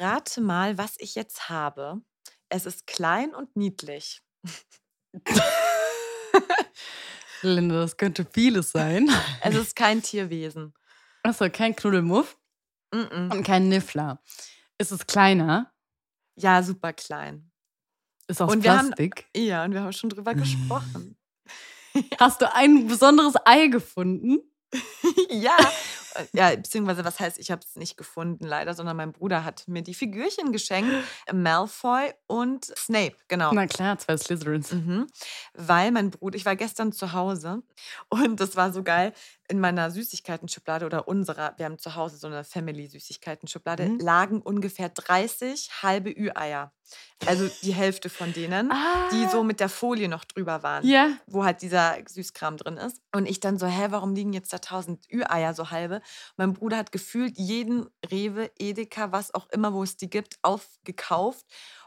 Rate mal, was ich jetzt habe. Es ist klein und niedlich. Linda, das könnte vieles sein. Es ist kein Tierwesen. Achso, kein Knuddelmuff Mm -mm. und kein Niffler. Ist es kleiner? Ja, super klein. Ist aus Und wir haben- Plastik? Ja, und wir haben schon drüber gesprochen. Hast du ein besonderes Ei gefunden? ja. Ja, beziehungsweise, was heißt, ich habe es nicht gefunden, leider, sondern mein Bruder hat mir die Figürchen geschenkt. Malfoy und Snape, genau. Na klar, zwei Slytherins. Mhm. Weil mein Bruder, ich war gestern zu Hause und das war so geil. In meiner Süßigkeiten-Schublade oder unserer, wir haben zu Hause so eine Family-Süßigkeiten-Schublade, Mhm. lagen ungefähr 30 halbe Ü-Eier. Also die Hälfte von denen, die Ah. so mit der Folie noch drüber waren Ja. wo halt dieser Süßkram drin ist. Und ich dann so, hä, warum liegen jetzt da tausend Ü-Eier so halbe? Mein Bruder hat gefühlt jeden Rewe, Edeka, was auch immer, wo es die gibt, aufgekauft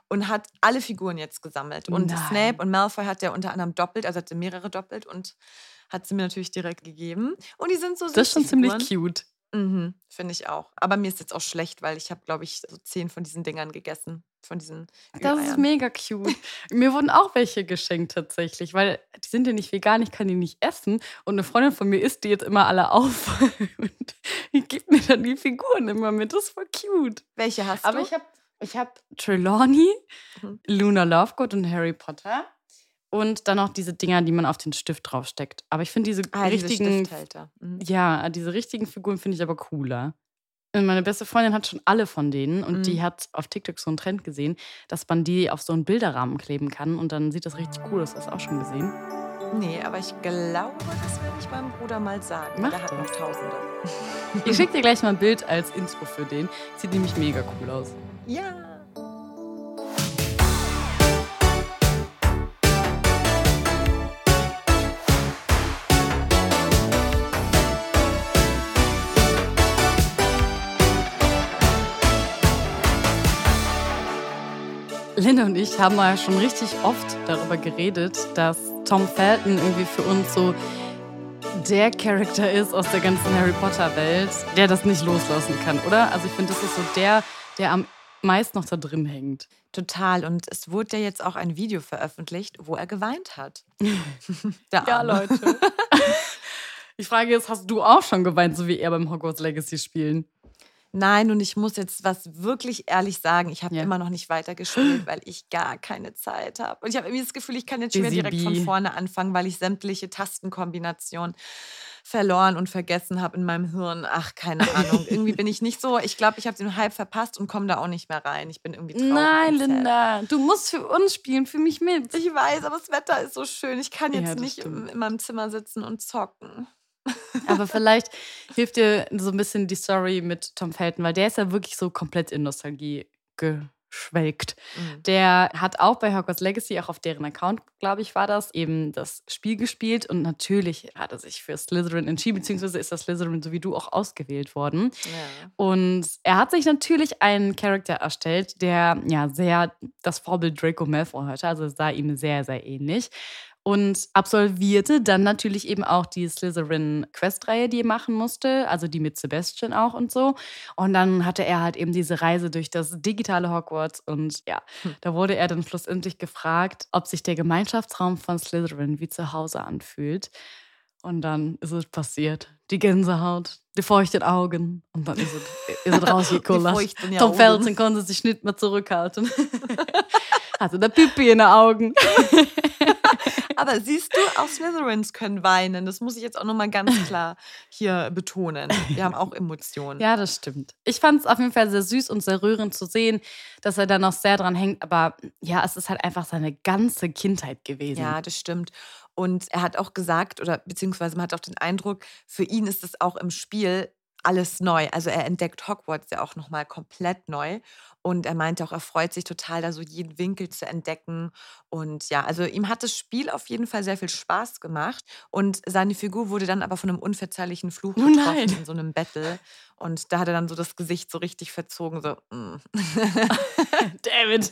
und hat alle Figuren jetzt gesammelt. Und Nein. Snape und Malfoy hat er unter anderem doppelt, also hatte mehrere doppelt und hat sie mir natürlich direkt gegeben. Und die sind so süß. Das ist schon ziemlich cute. Mhm, Finde ich auch. Aber mir ist jetzt auch schlecht, weil ich habe, glaube ich, so zehn von diesen Dingern gegessen. Von diesen Das ist mega cute. Mir wurden auch welche geschenkt tatsächlich, weil die sind ja nicht vegan, ich kann die nicht essen. Und eine Freundin von mir isst die jetzt immer alle auf und die gibt mir dann die Figuren immer mit. Das ist voll cute. Welche hast Aber du? ich habe ich hab Trelawney, Mhm. Luna Lovegood und Harry Potter. Und dann auch diese Dinger, die man auf den Stift draufsteckt. Aber ich finde diese ah, diese richtigen Stifthalter. Mhm. Ja, diese richtigen Figuren finde ich aber cooler. Und meine beste Freundin hat schon alle von denen und Mhm. die hat auf TikTok so einen Trend gesehen, dass man die auf so einen Bilderrahmen kleben kann und dann sieht das richtig cool aus. Hast du auch schon gesehen? Nee, aber ich glaube, das werde ich meinem Bruder mal sagen. Mach der hat noch. Tausende. Ich schicke dir gleich mal ein Bild als Intro für den. Sieht nämlich mega cool aus. Ja. Linda und ich haben mal schon richtig oft darüber geredet, dass Tom Felton irgendwie für uns so der Charakter ist aus der ganzen Harry Potter Welt, der das nicht loslassen kann, oder? Also ich finde, das ist so der, der am meisten noch da drin hängt. Total. Und es wurde ja jetzt auch ein Video veröffentlicht, wo er geweint hat. Ja. Leute. Ich frage jetzt, hast du auch schon geweint, so wie er beim Hogwarts Legacy spielen? Nein, und ich muss jetzt was wirklich ehrlich sagen. Ich habe Ja. immer noch nicht weitergespielt, weil ich gar keine Zeit habe. Und ich habe irgendwie das Gefühl, ich kann jetzt schwer Busy direkt von vorne anfangen, weil ich sämtliche Tastenkombinationen verloren und vergessen habe in meinem Hirn. Ach, keine Ahnung. irgendwie bin ich nicht so. Ich glaube, ich habe den Hype verpasst und komme da auch nicht mehr rein. Ich bin irgendwie traurig. Nein. Linda, du musst für uns spielen, für mich mit. Ich weiß, aber das Wetter ist so schön. Ich kann Ja, jetzt das nicht in, in meinem Zimmer sitzen und zocken. Aber vielleicht hilft dir so ein bisschen die Story mit Tom Felton, weil der ist ja wirklich so komplett in Nostalgie geschwelgt. Mhm. Der hat auch bei Hogwarts Legacy, auch auf deren Account, glaube ich, war das, eben das Spiel gespielt. Und natürlich hat er sich für Slytherin entschieden, beziehungsweise ist das Slytherin so wie du auch ausgewählt worden. Ja. Und er hat sich natürlich einen Charakter erstellt, der ja sehr das Vorbild Draco Malfoy hatte, also sah ihm sehr, sehr ähnlich. Und absolvierte dann natürlich eben auch die Slytherin-Quest-Reihe, die er machen musste, also die mit Sebastian auch und so. Und dann hatte er halt eben diese Reise durch das digitale Hogwarts und ja, da wurde er dann schlussendlich gefragt, ob sich der Gemeinschaftsraum von Slytherin wie zu Hause anfühlt. Und dann ist es passiert. Die Gänsehaut, die feuchten Augen. Und dann ist es, ist es rausgekullert. Tom. Felton konnte sich nicht mehr zurückhalten. Hatte der Pipi in den Augen. Aber siehst du, auch Slytherins können weinen. Das muss ich jetzt auch nochmal ganz klar hier betonen. Wir haben auch Emotionen. Ja, das stimmt. Ich fand es auf jeden Fall sehr süß und sehr rührend zu sehen, dass er da noch sehr dran hängt. Aber ja, es ist halt einfach seine ganze Kindheit gewesen. Ja, das stimmt. Und er hat auch gesagt, oder beziehungsweise man hat auch den Eindruck, für ihn ist es auch im Spiel alles neu. Also er entdeckt Hogwarts ja auch nochmal komplett neu. Und er meinte auch, er freut sich total, da so jeden Winkel zu entdecken. Und ja, also ihm hat das Spiel auf jeden Fall sehr viel Spaß gemacht. Und seine Figur wurde dann aber von einem unverzeihlichen Fluch Oh getroffen nein. in so einem Battle. Und da hat er dann so das Gesicht so richtig verzogen, so, mm. David.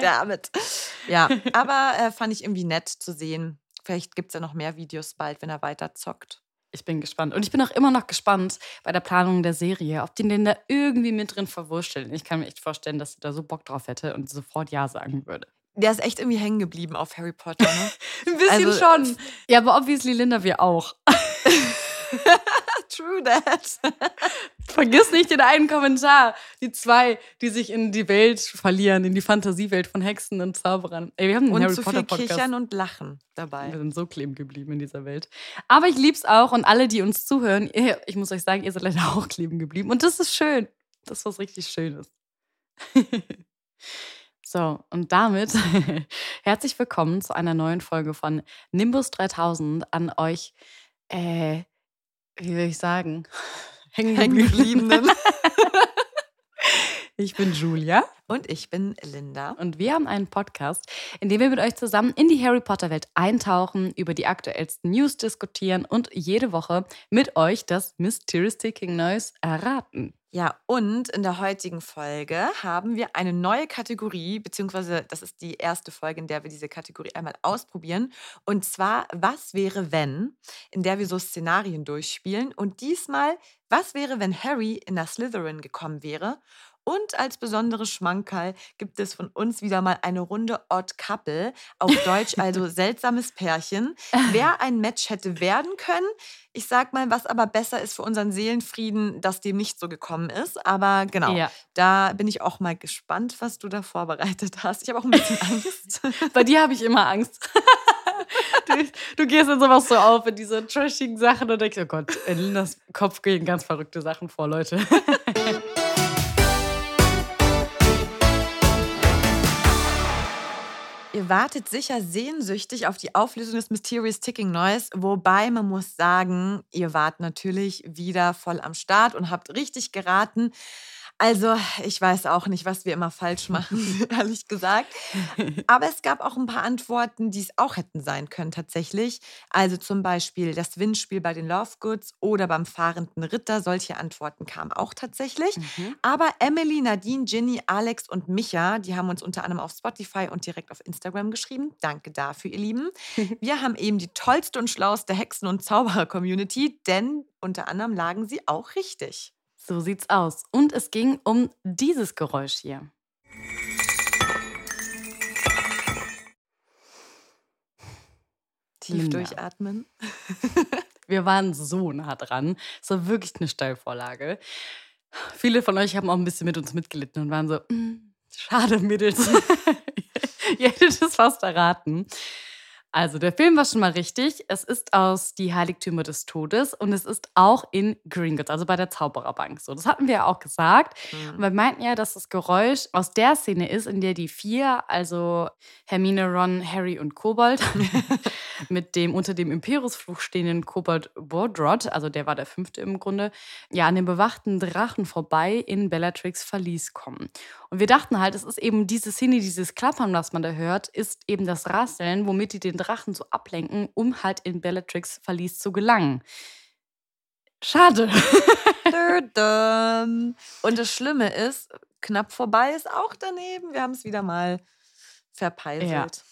Damit. Ja, aber äh, fand ich irgendwie nett zu sehen. Vielleicht gibt es ja noch mehr Videos bald, wenn er weiter zockt. Ich bin gespannt. Und ich bin auch immer noch gespannt bei der Planung der Serie, ob die den da irgendwie mit drin verwurschteln. Ich kann mir echt vorstellen, dass sie da so Bock drauf hätte und sofort Ja sagen würde. Der ist echt irgendwie hängen geblieben auf Harry Potter, ne? Ein bisschen Also- schon. Ja, aber obviously Linda wir auch. True that. Vergiss nicht den einen Kommentar. Die zwei, die sich in die Welt verlieren, in die Fantasiewelt von Hexen und Zauberern. Ey, wir haben einen Und Harry zu Potter viel Podcast. Kichern und Lachen Wir dabei. sind so kleben geblieben in dieser Welt. Aber ich lieb's auch und alle, die uns zuhören, ihr- ich muss euch sagen, ihr seid leider auch kleben geblieben. Und das ist schön. Das ist was richtig Schönes. so, und damit herzlich willkommen zu einer neuen Folge von Nimbus 3000 an euch, äh, wie will ich sagen, hängen Hängengebliebenen. Ich bin Julia. Und ich bin Linda. Und wir haben einen Podcast, in dem wir mit euch zusammen in die Harry Potter Welt eintauchen, über die aktuellsten News diskutieren und jede Woche mit euch das Mysterious Ticking Noise erraten. Ja, und in der heutigen Folge haben wir eine neue Kategorie, beziehungsweise das ist die erste Folge, in der wir diese Kategorie einmal ausprobieren. Und zwar, was wäre, wenn, in der wir so Szenarien durchspielen. Und diesmal, was wäre, wenn Harry in der Slytherin gekommen wäre? Und als besonderes Schmankerl gibt es von uns wieder mal eine Runde Odd Couple, auf Deutsch also seltsames Pärchen. Wer ein Match hätte werden können, ich sag mal, was aber besser ist für unseren Seelenfrieden, dass dem nicht so gekommen ist. Aber genau, Ja. da bin ich auch mal gespannt, was du da vorbereitet hast. Ich habe auch ein bisschen Angst. Bei dir habe ich immer Angst. Du, du gehst in sowas so auf, in diese trashigen Sachen und denkst, oh Gott, in Lindas Kopf gehen ganz verrückte Sachen vor, Leute. Ihr wartet sicher sehnsüchtig auf die Auflösung des Mysterious Ticking Noise, wobei man muss sagen, ihr wart natürlich wieder voll am Start und habt richtig geraten. Also, ich weiß auch nicht, was wir immer falsch machen, ehrlich gesagt. Aber es gab auch ein paar Antworten, die es auch hätten sein können, tatsächlich. Also zum Beispiel das Windspiel bei den Lovegoods oder beim fahrenden Ritter. Solche Antworten kamen auch tatsächlich. Aber Emily, Nadine, Ginny, Alex und Micha, die haben uns unter anderem auf Spotify und direkt auf Instagram geschrieben. Danke dafür, ihr Lieben. Wir haben eben die tollste und schlauste Hexen- und Zauberer-Community, denn unter anderem lagen sie auch richtig. So sieht's aus. Und es ging um dieses Geräusch hier. Tief durchatmen. Wir waren so nah dran. Es war wirklich eine Steilvorlage. Viele von euch haben auch ein bisschen mit uns mitgelitten und waren so, "Mm, schade, Mädels. Ihr hättet es fast erraten. Also, der Film war schon mal richtig. Es ist aus Die Heiligtümer des Todes und es ist auch in Gringotts, also bei der Zaubererbank. So, das hatten wir ja auch gesagt. Und wir meinten ja, dass das Geräusch aus der Szene ist, in der die vier, also Hermine, Ron, Harry und Kobold, mit dem unter dem Imperiusfluch stehenden Kobold Bodrod, also der war der fünfte im Grunde, ja, an dem bewachten Drachen vorbei in Bellatrix Verlies kommen. Und wir dachten halt, es ist eben diese Szene, dieses Klappern, was man da hört, ist eben das Rasseln, womit die den Drachen so ablenken, um halt in Bellatrix Verlies zu gelangen. Schade. Und das Schlimme ist, knapp vorbei ist auch daneben. Wir haben es wieder mal verpeiselt.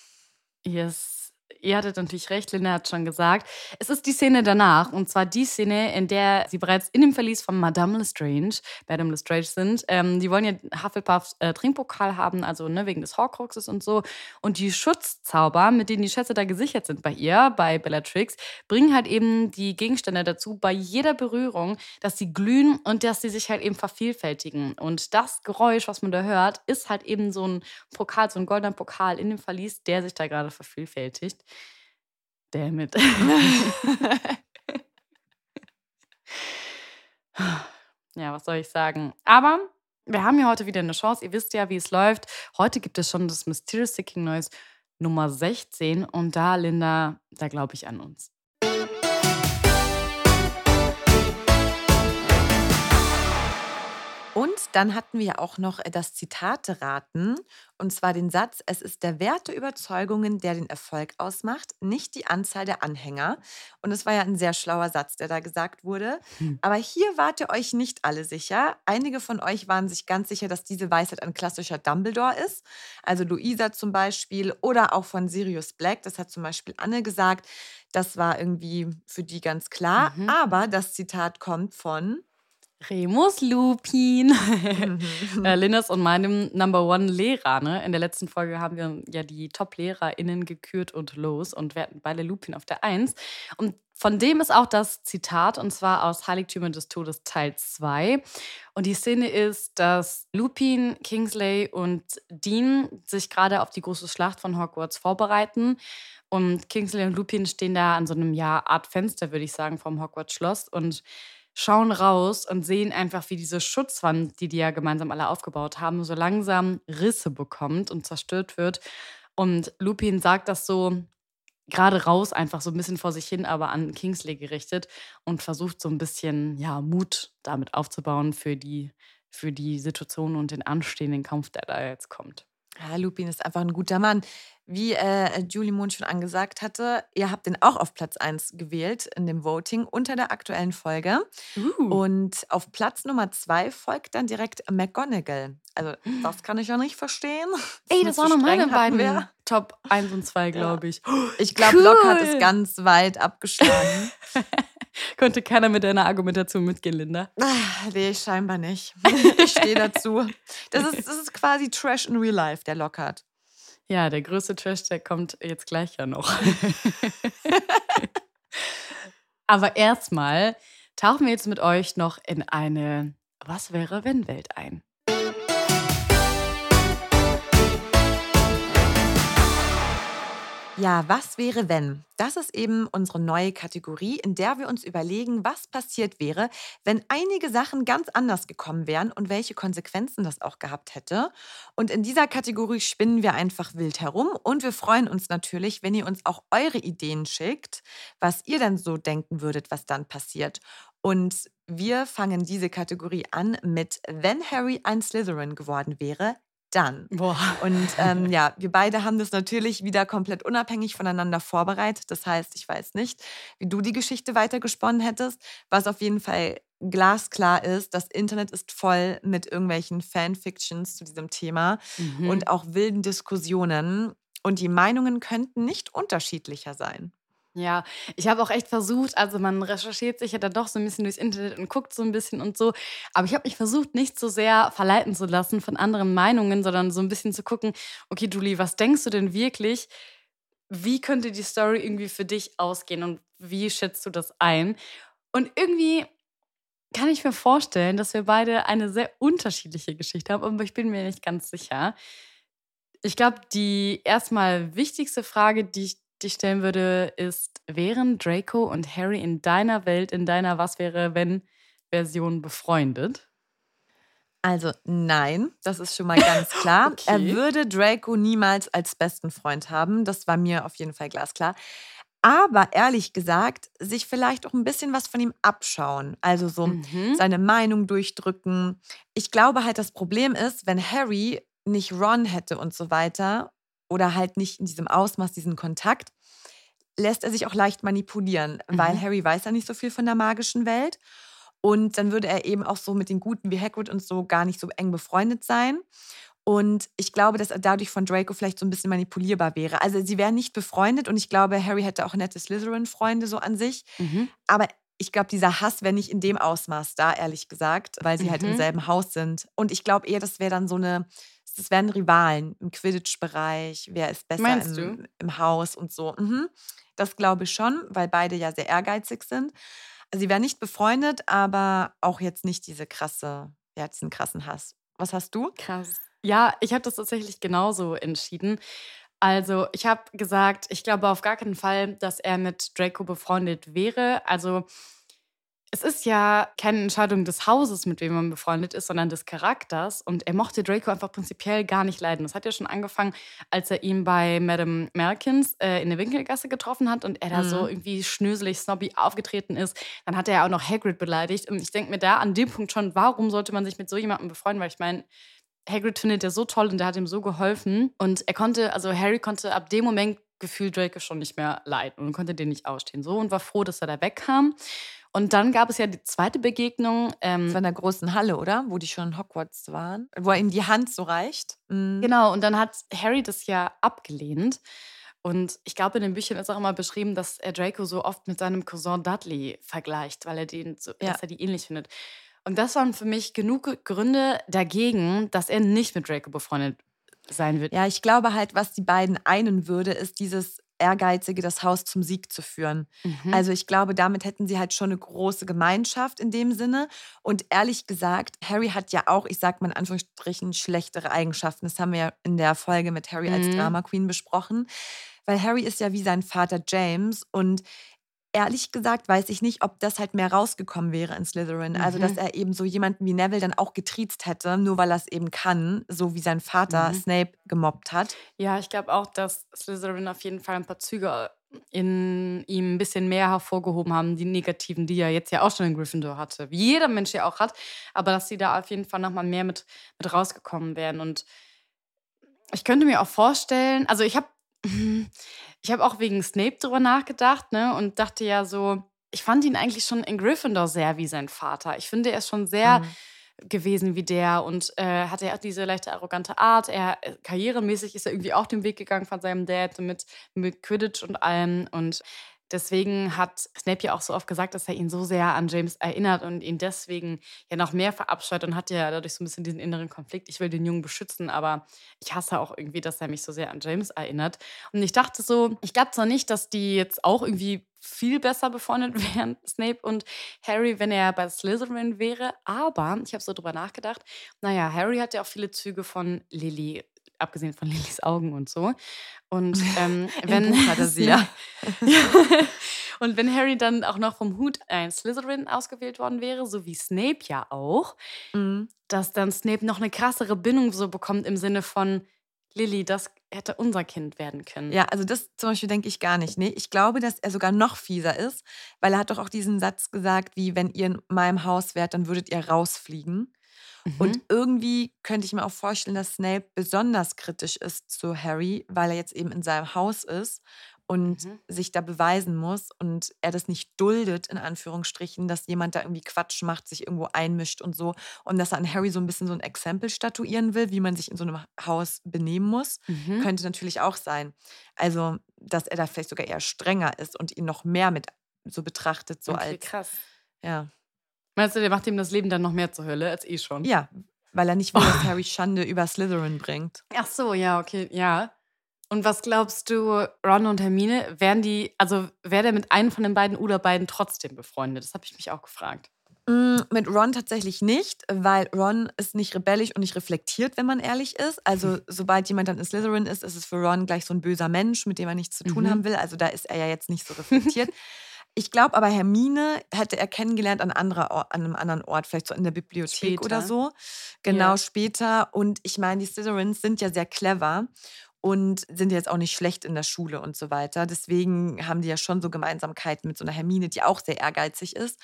Yes. Ihr hattet natürlich recht, Linda hat schon gesagt. Es ist die Szene danach. Und zwar die Szene, in der sie bereits in dem Verlies von Madame Lestrange, Madame Lestrange sind. Ähm, die wollen ja Hufflepuffs äh, Trinkpokal haben, also ne, wegen des Horcruxes und so. Und die Schutzzauber, mit denen die Schätze da gesichert sind bei ihr, bei Bellatrix, bringen halt eben die Gegenstände dazu, bei jeder Berührung, dass sie glühen und dass sie sich halt eben vervielfältigen. Und das Geräusch, was man da hört, ist halt eben so ein Pokal, so ein goldener Pokal in dem Verlies, der sich da gerade vervielfältigt. Damn it. ja, was soll ich sagen? Aber wir haben ja heute wieder eine Chance. Ihr wisst ja, wie es läuft. Heute gibt es schon das Mysterious Seeking Noise Nummer 16. Und da, Linda, da glaube ich an uns. Und dann hatten wir ja auch noch äh, das Zitate raten, und zwar den Satz, es ist der Wert der Überzeugungen, der den Erfolg ausmacht, nicht die Anzahl der Anhänger. Und es war ja ein sehr schlauer Satz, der da gesagt wurde. Hm. Aber hier wart ihr euch nicht alle sicher. Einige von euch waren sich ganz sicher, dass diese Weisheit ein klassischer Dumbledore ist. Also Luisa zum Beispiel oder auch von Sirius Black. Das hat zum Beispiel Anne gesagt. Das war irgendwie für die ganz klar. Mhm. Aber das Zitat kommt von Remus Lupin. Mhm. äh, Linus und meinem Number One Lehrer. Ne? In der letzten Folge haben wir ja die Top-LehrerInnen gekürt und los und wir hatten beide Lupin auf der Eins. Und von dem ist auch das Zitat, und zwar aus Heiligtümer des Todes Teil 2. Und die Szene ist, dass Lupin, Kingsley und Dean sich gerade auf die große Schlacht von Hogwarts vorbereiten. Und Kingsley und Lupin stehen da an so einem ja, Art Fenster, würde ich sagen, vom Hogwarts-Schloss. Und schauen raus und sehen einfach, wie diese Schutzwand, die die ja gemeinsam alle aufgebaut haben, so langsam Risse bekommt und zerstört wird. Und Lupin sagt das so gerade raus, einfach so ein bisschen vor sich hin, aber an Kingsley gerichtet und versucht so ein bisschen ja, Mut damit aufzubauen für die, für die Situation und den anstehenden Kampf, der da jetzt kommt. Ja, Lupin ist einfach ein guter Mann. Wie äh, Julie Moon schon angesagt hatte, ihr habt den auch auf Platz 1 gewählt in dem Voting unter der aktuellen Folge. Uh. Und auf Platz Nummer 2 folgt dann direkt McGonagall. Also, das kann ich ja nicht verstehen. Ey, das waren noch meine beiden wir. Top 1 und 2, glaube ich. Ich glaube, cool. Locke hat es ganz weit abgeschlagen. Konnte keiner mit deiner Argumentation mitgehen, Linda? Ach, nee, scheinbar nicht. Ich stehe dazu. Das ist, das ist quasi Trash in Real Life, der Lockhart. Ja, der größte Trash, der kommt jetzt gleich ja noch. Aber erstmal tauchen wir jetzt mit euch noch in eine Was wäre wenn Welt ein. Ja, was wäre wenn? Das ist eben unsere neue Kategorie, in der wir uns überlegen, was passiert wäre, wenn einige Sachen ganz anders gekommen wären und welche Konsequenzen das auch gehabt hätte. Und in dieser Kategorie spinnen wir einfach wild herum und wir freuen uns natürlich, wenn ihr uns auch eure Ideen schickt, was ihr dann so denken würdet, was dann passiert. Und wir fangen diese Kategorie an mit Wenn Harry ein Slytherin geworden wäre, dann. Boah. Und ähm, ja, wir beide haben das natürlich wieder komplett unabhängig voneinander vorbereitet. Das heißt, ich weiß nicht, wie du die Geschichte weitergesponnen hättest. Was auf jeden Fall glasklar ist, das Internet ist voll mit irgendwelchen Fanfictions zu diesem Thema mhm. und auch wilden Diskussionen. Und die Meinungen könnten nicht unterschiedlicher sein. Ja, ich habe auch echt versucht, also man recherchiert sich ja dann doch so ein bisschen durchs Internet und guckt so ein bisschen und so. Aber ich habe mich versucht, nicht so sehr verleiten zu lassen von anderen Meinungen, sondern so ein bisschen zu gucken, okay, Julie, was denkst du denn wirklich? Wie könnte die Story irgendwie für dich ausgehen und wie schätzt du das ein? Und irgendwie kann ich mir vorstellen, dass wir beide eine sehr unterschiedliche Geschichte haben, aber ich bin mir nicht ganz sicher. Ich glaube, die erstmal wichtigste Frage, die ich dich stellen würde, ist, wären Draco und Harry in deiner Welt, in deiner Was wäre, wenn Version befreundet? Also nein, das ist schon mal ganz klar. okay. Er würde Draco niemals als besten Freund haben. Das war mir auf jeden Fall glasklar. Aber ehrlich gesagt, sich vielleicht auch ein bisschen was von ihm abschauen. Also so mhm. seine Meinung durchdrücken. Ich glaube halt, das Problem ist, wenn Harry nicht Ron hätte und so weiter oder halt nicht in diesem Ausmaß diesen Kontakt, lässt er sich auch leicht manipulieren, mhm. weil Harry weiß ja nicht so viel von der magischen Welt. Und dann würde er eben auch so mit den Guten wie Hagrid und so gar nicht so eng befreundet sein. Und ich glaube, dass er dadurch von Draco vielleicht so ein bisschen manipulierbar wäre. Also sie wären nicht befreundet und ich glaube, Harry hätte auch nette Slytherin-Freunde so an sich. Mhm. Aber ich glaube, dieser Hass wäre nicht in dem Ausmaß da, ehrlich gesagt, weil sie halt im Mhm. selben Haus sind. Und ich glaube eher, das wäre dann so eine, das wären Rivalen im Quidditch-Bereich. Wer ist besser im, im Haus und so. Mhm. Das glaube ich schon, weil beide ja sehr ehrgeizig sind. Also sie wären nicht befreundet, aber auch jetzt nicht diese krasse, ja, diesen krassen Hass. Was hast du? Krass. Ja, ich habe das tatsächlich genauso entschieden. Also, ich habe gesagt, ich glaube auf gar keinen Fall, dass er mit Draco befreundet wäre. Also, es ist ja keine Entscheidung des Hauses, mit wem man befreundet ist, sondern des Charakters. Und er mochte Draco einfach prinzipiell gar nicht leiden. Das hat ja schon angefangen, als er ihn bei Madame Malkins äh, in der Winkelgasse getroffen hat und er da so Mhm. irgendwie schnöselig, snobby aufgetreten ist. Dann hat er ja auch noch Hagrid beleidigt. Und ich denke mir da an dem Punkt schon, warum sollte man sich mit so jemandem befreunden? Weil ich meine, Hagrid findet er so toll und der hat ihm so geholfen. Und er konnte, also Harry konnte ab dem Moment gefühlt Draco schon nicht mehr leiden und konnte den nicht ausstehen. So und war froh, dass er da wegkam. Und dann gab es ja die zweite Begegnung. Ähm, Das war in der großen Halle, oder? Wo die schon in Hogwarts waren. Wo er ihm die Hand so reicht. Mhm. Genau, und dann hat Harry das ja abgelehnt. Und ich glaube, in den Büchern ist auch immer beschrieben, dass er Draco so oft mit seinem Cousin Dudley vergleicht, weil er den so, Ja. dass er die ähnlich findet. Und das waren für mich genug Gründe dagegen, dass er nicht mit Draco befreundet sein wird. Ja, ich glaube halt, was die beiden einen würde, ist dieses Ehrgeizige, das Haus zum Sieg zu führen. Mhm. Also ich glaube, damit hätten sie halt schon eine große Gemeinschaft in dem Sinne. Und ehrlich gesagt, Harry hat ja auch, ich sag mal in Anführungsstrichen, schlechtere Eigenschaften. Das haben wir ja in der Folge mit Harry als Mhm. Drama Queen besprochen. Weil Harry ist ja wie sein Vater James und ehrlich gesagt weiß ich nicht, ob das halt mehr rausgekommen wäre in Slytherin. Also, dass Mhm. er eben so jemanden wie Neville dann auch getriezt hätte, nur weil er es eben kann, so wie sein Vater Mhm. Snape gemobbt hat. Ja, ich glaube auch, dass Slytherin auf jeden Fall ein paar Züge in ihm ein bisschen mehr hervorgehoben haben, die negativen, die er jetzt ja auch schon in Gryffindor hatte. Wie jeder Mensch ja auch hat, aber dass sie da auf jeden Fall nochmal mehr mit, mit rausgekommen wären. Und ich könnte mir auch vorstellen, also ich habe ich habe auch wegen Snape drüber nachgedacht, ne, und dachte ja so, ich fand ihn eigentlich schon in Gryffindor sehr wie sein Vater. Ich finde, er ist schon sehr Mhm. gewesen wie der und äh, hatte ja auch diese leichte arrogante Art. Er äh, karrieremäßig ist er irgendwie auch den Weg gegangen von seinem Dad mit, mit Quidditch und allem und Deswegen hat Snape ja auch so oft gesagt, dass er ihn so sehr an James erinnert und ihn deswegen ja noch mehr verabscheut und hat ja dadurch so ein bisschen diesen inneren Konflikt. Ich will den Jungen beschützen, aber ich hasse auch irgendwie, dass er mich so sehr an James erinnert. Und ich dachte so, ich glaube zwar nicht, dass die jetzt auch irgendwie viel besser befreundet wären, Snape und Harry, wenn er bei Slytherin wäre, aber ich habe so drüber nachgedacht. Naja, Harry hat ja auch viele Züge von Lily, abgesehen von Lillys Augen und so. Und ähm, wenn sie, ja. Und wenn Harry dann auch noch vom Hut ein Slytherin ausgewählt worden wäre, so wie Snape ja auch, Mhm. dass dann Snape noch eine krassere Bindung so bekommt im Sinne von Lily, das hätte unser Kind werden können. Ja, also das zum Beispiel denke ich gar nicht. Nee, ich glaube, dass er sogar noch fieser ist, weil er hat doch auch diesen Satz gesagt, wie wenn ihr in meinem Haus wärt, dann würdet ihr rausfliegen. Mhm. Und irgendwie könnte ich mir auch vorstellen, dass Snape besonders kritisch ist zu Harry, weil er jetzt eben in seinem Haus ist und Mhm. sich da beweisen muss und er das nicht duldet, in Anführungsstrichen, dass jemand da irgendwie Quatsch macht, sich irgendwo einmischt und so. Und dass er an Harry so ein bisschen so ein Exempel statuieren will, wie man sich in so einem Haus benehmen muss. Mhm. Könnte natürlich auch sein. Also, dass er da vielleicht sogar eher strenger ist und ihn noch mehr mit so betrachtet, so okay, als. krass. Ja. Meinst du, der macht ihm das Leben dann noch mehr zur Hölle als eh schon? ja, weil er nicht will, dass Harry Schande über Slytherin bringt. Ach so, ja, okay, ja. Und was glaubst du, Ron und Hermine, wären die, also wäre der mit einem von den beiden oder beiden trotzdem befreundet? Das habe ich mich auch gefragt. Mm, Mit Ron tatsächlich nicht, weil Ron ist nicht rebellisch und nicht reflektiert, wenn man ehrlich ist. Also, sobald jemand dann in Slytherin ist, ist es für Ron gleich so ein böser Mensch, mit dem er nichts zu tun Mhm. haben will. Also, da ist er ja jetzt nicht so reflektiert. Ich glaube aber, Hermine hätte er kennengelernt an, anderer Or an einem anderen Ort, vielleicht so in der Bibliothek oder Später. so. Genau, Ja. später. Und ich meine, die Slytherins sind ja sehr clever und sind jetzt auch nicht schlecht in der Schule und so weiter. Deswegen haben die ja schon so Gemeinsamkeiten mit so einer Hermine, die auch sehr ehrgeizig ist.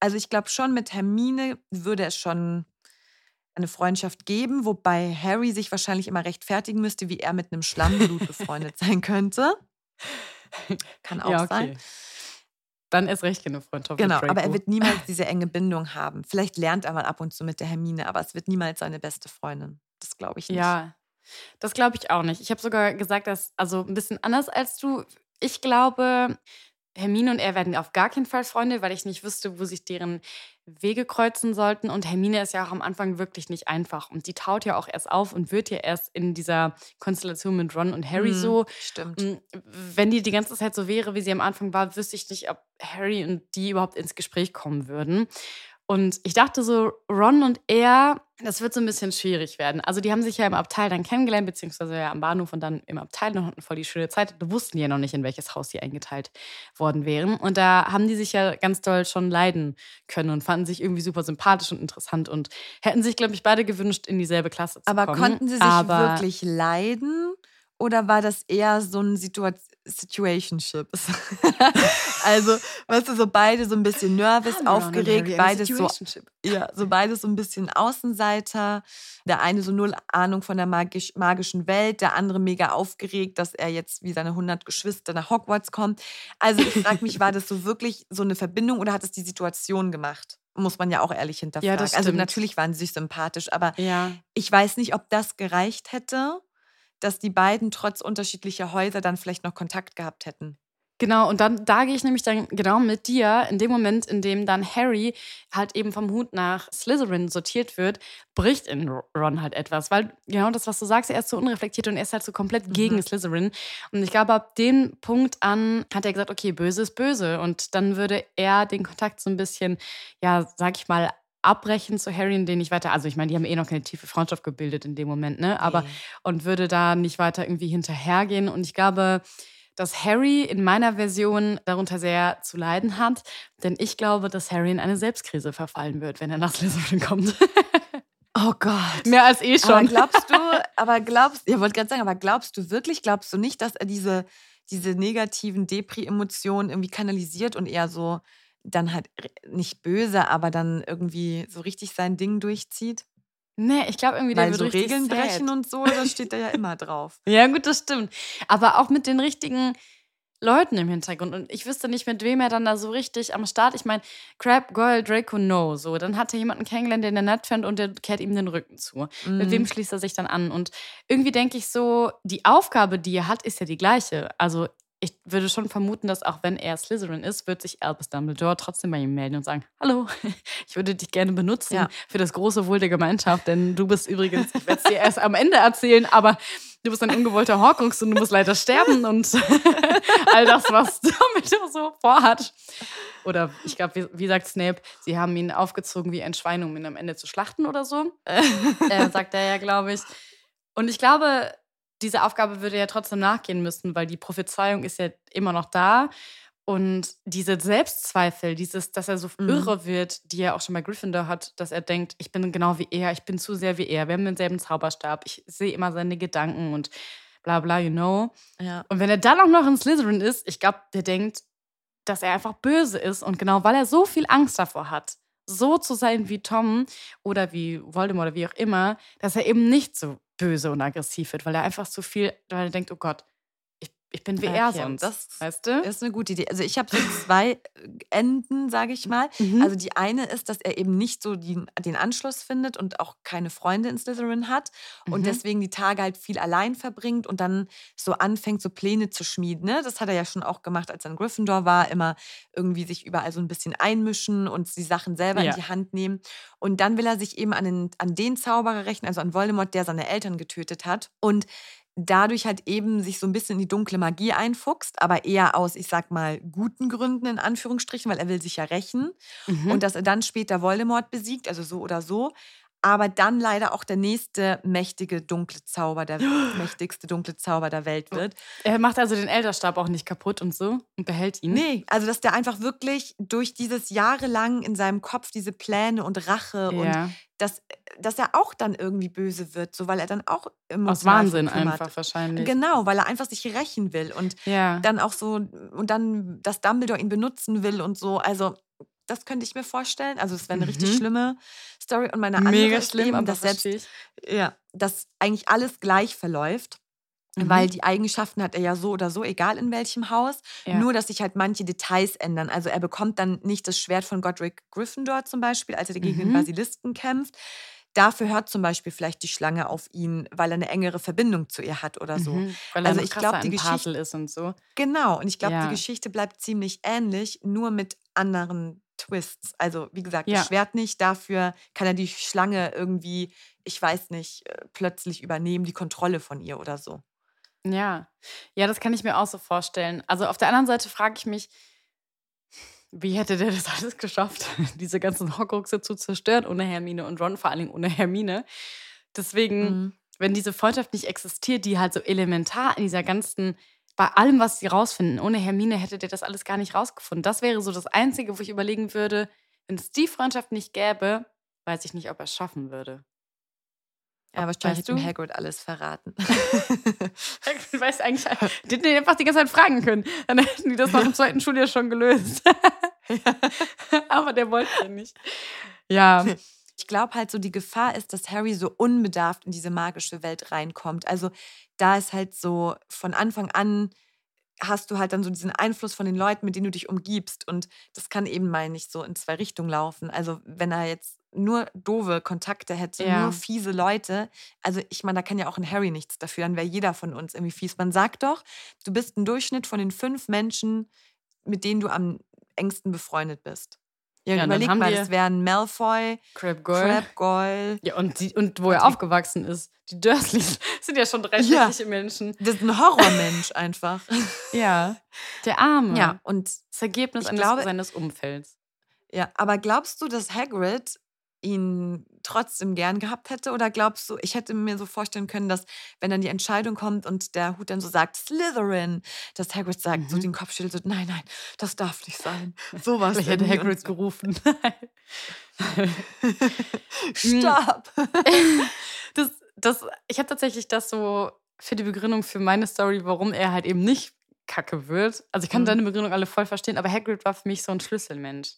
Also ich glaube schon, mit Hermine würde es schon eine Freundschaft geben, wobei Harry sich wahrscheinlich immer rechtfertigen müsste, wie er mit einem Schlammblut befreundet sein könnte. Kann auch sein. Dann ist recht keine Freundschaft. Genau, aber er wird niemals diese enge Bindung haben. Vielleicht lernt er mal ab und zu mit der Hermine, aber es wird niemals seine beste Freundin. Das glaube ich nicht. Ja, das glaube ich auch nicht. Ich habe sogar gesagt, dass, also ein bisschen anders als du. Ich glaube, Hermine und er werden auf gar keinen Fall Freunde, weil ich nicht wüsste, wo sich deren Wege kreuzen sollten. Und Hermine ist ja auch am Anfang wirklich nicht einfach. Und die taut ja auch erst auf und wird ja erst in dieser Konstellation mit Ron und Harry Mhm, so. Stimmt. Mm, Wenn die die ganze Zeit so wäre, wie sie am Anfang war, wüsste ich nicht, ob Harry und die überhaupt ins Gespräch kommen würden. Und ich dachte so, Ron und er, das wird so ein bisschen schwierig werden. Also die haben sich ja im Abteil dann kennengelernt, beziehungsweise ja am Bahnhof und dann im Abteil und hatten voll die schöne Zeit. Da wussten die ja noch nicht, in welches Haus sie eingeteilt worden wären. Und da haben die sich ja ganz doll schon leiden können und fanden sich irgendwie super sympathisch und interessant und hätten sich, glaube ich, beide gewünscht, in dieselbe Klasse zu Aber kommen. konnten sie sich Aber- wirklich leiden? Oder war das eher so ein Situa Situationship? also, weißt du, so beide so ein bisschen nervös, aufgeregt, beides so, ja, so beides so ein bisschen Außenseiter. Der eine so null Ahnung von der magisch, magischen Welt, der andere mega aufgeregt, dass er jetzt wie seine 100 Geschwister nach Hogwarts kommt. Also, ich frage mich, war das so wirklich so eine Verbindung oder hat es die Situation gemacht? Muss man ja auch ehrlich hinterfragen. das also, natürlich waren sie sich sympathisch, aber Ja. ich weiß nicht, ob das gereicht hätte, dass die beiden trotz unterschiedlicher Häuser dann vielleicht noch Kontakt gehabt hätten. Genau, und dann da gehe ich nämlich dann genau mit dir. In dem Moment, in dem dann Harry halt eben vom Hut nach Slytherin sortiert wird, bricht in Ron halt etwas. Weil genau das, was du sagst, er ist so unreflektiert und er ist halt so komplett gegen Slytherin. Und ich glaube, ab dem Punkt an hat er gesagt, okay, böse ist böse. Und dann würde er den Kontakt so ein bisschen, ja, sag ich mal, abbrechen zu Harry, in den ich weiter, also ich meine, die haben eh noch keine tiefe Freundschaft gebildet in dem Moment, ne? Aber Nee. und würde da nicht weiter irgendwie hinterhergehen. Und ich glaube, dass Harry in meiner Version darunter sehr zu leiden hat, denn ich glaube, dass Harry in eine Selbstkrise verfallen wird, wenn er nach Slytherin kommt. Oh Gott. Mehr als eh Aber schon. glaubst du, aber glaubst, ich wollte gerade sagen, aber glaubst du wirklich, glaubst du nicht, dass er diese, diese negativen Depri-Emotionen irgendwie kanalisiert und eher so dann halt nicht böse, aber dann irgendwie so richtig sein Ding durchzieht? nee, ich glaube irgendwie, der Weil wird so Regeln sad. brechen und so, das steht da ja immer drauf. Ja, gut, das stimmt. Aber auch mit den richtigen Leuten im Hintergrund. Und ich wüsste nicht, mit wem er dann da so richtig am Start. Ich meine, Crab, Goyle, Draco, no. So, dann hat er jemanden kennengelernt, den er nett fand und der kehrt ihm den Rücken zu. Mit Mhm. wem schließt er sich dann an? Und irgendwie denke ich so, die Aufgabe, die er hat, ist ja die gleiche. Also ich würde schon vermuten, dass auch wenn er Slytherin ist, wird sich Albus Dumbledore trotzdem bei ihm melden und sagen, hallo, ich würde dich gerne benutzen Ja. für das große Wohl der Gemeinschaft, denn du bist übrigens, ich werde es dir erst am Ende erzählen, aber du bist ein ungewollter Horcrux und du musst leider sterben und all das, was Dumbledore so vorhat. Oder ich glaube, wie, wie sagt Snape, sie haben ihn aufgezogen wie ein Schwein, um ihn am Ende zu schlachten oder so. äh, sagt er ja, glaube ich. Und ich glaube, diese Aufgabe würde ja trotzdem nachgehen müssen, weil die Prophezeiung ist ja immer noch da. Und diese Selbstzweifel, dieses, dass er so Mhm. irre wird, die er auch schon bei Gryffindor hat, dass er denkt, ich bin genau wie er, ich bin zu sehr wie er, wir haben denselben Zauberstab, ich sehe immer seine Gedanken und bla bla, you know. Ja. Und wenn er dann auch noch in Slytherin ist, ich glaube, der denkt, dass er einfach böse ist. Und genau weil er so viel Angst davor hat, so zu sein wie Tom oder wie Voldemort oder wie auch immer, dass er eben nicht so böse und aggressiv wird, weil er einfach so viel, weil er denkt, oh Gott, ich, bin wie er Okay, sonst. das weißt du? Ist eine gute Idee. Also ich habe so zwei äh, Enden, sage ich mal. Mhm. Also die eine ist, dass er eben nicht so die, den Anschluss findet und auch keine Freunde in Slytherin hat und Mhm. deswegen die Tage halt viel allein verbringt und dann so anfängt, so Pläne zu schmieden. Ne? Das hat er ja schon auch gemacht, als er in Gryffindor war, immer irgendwie sich überall so ein bisschen einmischen und die Sachen selber Ja. in die Hand nehmen. Und dann will er sich eben an den, an den Zauberer rechnen, also an Voldemort, der seine Eltern getötet hat. Und dadurch halt eben sich so ein bisschen in die dunkle Magie einfuchst, aber eher aus, ich sag mal, guten Gründen in Anführungsstrichen, weil er will sich ja rächen. Mhm. Und dass er dann später Voldemort besiegt, also so oder so. Aber dann leider auch der nächste mächtige dunkle Zauber, der mächtigste dunkle Zauber der Welt wird. er macht also den Elderstab auch nicht kaputt und so und behält ihn. Nee, also dass der einfach wirklich durch dieses jahrelang in seinem Kopf diese Pläne und Rache und Ja. dass, dass er auch dann irgendwie böse wird, so weil er dann auch Aus emotional Wahnsinn einfach wahrscheinlich. Genau, weil er einfach sich rächen will und Ja. dann auch so und dann, dass Dumbledore ihn benutzen will und so. Also das könnte ich mir vorstellen. Also es wäre eine richtig Mhm. schlimme Story. Und meine andere Mega ist schlimm, eben, dass selbst ja, dass eigentlich alles gleich verläuft. Mhm. Weil die Eigenschaften hat er ja so oder so, egal in welchem Haus. Ja. Nur, dass sich halt manche Details ändern. Also er bekommt dann nicht das Schwert von Godric Gryffindor zum Beispiel, als er gegen den Mhm. Basilisken kämpft. dafür hört zum Beispiel vielleicht die Schlange auf ihn, weil er eine engere Verbindung zu ihr hat oder so. Mhm, weil er Also ich glaub, die Geschichte- ist und so. Genau, und ich glaube, Ja. die Geschichte bleibt ziemlich ähnlich, nur mit anderen Twists. Also, wie gesagt, Ja. das Schwert nicht, dafür kann er die Schlange irgendwie, ich weiß nicht, äh, plötzlich übernehmen, die Kontrolle von ihr oder so. Ja. Ja, das kann ich mir auch so vorstellen. Also auf der anderen Seite frage ich mich, wie hätte der das alles geschafft, diese ganzen Horcruxe zu zerstören ohne Hermine und Ron, vor allen Dingen ohne Hermine. Deswegen, Mhm. wenn diese Freundschaft nicht existiert, die halt so elementar in dieser ganzen, bei allem, was sie rausfinden, ohne Hermine hätte der das alles gar nicht rausgefunden. Das wäre so das Einzige, wo ich überlegen würde, wenn es die Freundschaft nicht gäbe, weiß ich nicht, ob er es schaffen würde. Ja, wahrscheinlich Weißt ihm du? Hagrid alles verraten. Du weißt eigentlich, die hätten ihn einfach die ganze Zeit fragen können. Dann hätten die das nach dem zweiten Schuljahr schon gelöst. Aber der wollte ja nicht. Ja, Ich glaube halt so, die Gefahr ist, dass Harry so unbedarft in diese magische Welt reinkommt. Also da ist halt so von Anfang an hast du halt dann so diesen Einfluss von den Leuten, mit denen du dich umgibst. Und das kann eben mal nicht so in zwei Richtungen laufen. Also wenn er jetzt nur doofe Kontakte hätte, Ja. nur fiese Leute, also ich meine, da kann ja auch ein Harry nichts dafür, dann wäre jeder von uns irgendwie fies. Man sagt doch, du bist ein Durchschnitt von den fünf Menschen, mit denen du am engsten befreundet bist. Ja, Ja, überleg mal, das wären Malfoy, Crab Goyle. Ja, und, die, und wo er aufgewachsen ist. Die Dursleys sind ja schon drei Ja. Menschen. Das ist ein Horrormensch einfach. Ja. Der Arme. Ja, und Das Ergebnis Ich eines, glaube- seines Umfelds. ja, aber glaubst du, dass Hagrid ihn trotzdem gern gehabt hätte? Oder glaubst du, ich hätte mir so vorstellen können, dass, wenn dann die Entscheidung kommt und der Hut dann so sagt, Slytherin, dass Hagrid sagt, so Mhm. den Kopf schüttelt, so, nein, nein, das darf nicht sein. Sowas. Vielleicht hätte Hagrid gerufen. so. Stopp! das, das, ich habe tatsächlich das so für die Begründung für meine Story, warum er halt eben nicht kacke wird. Also ich kann Mhm. deine Begründung alle voll verstehen, aber Hagrid war für mich so ein Schlüsselmensch.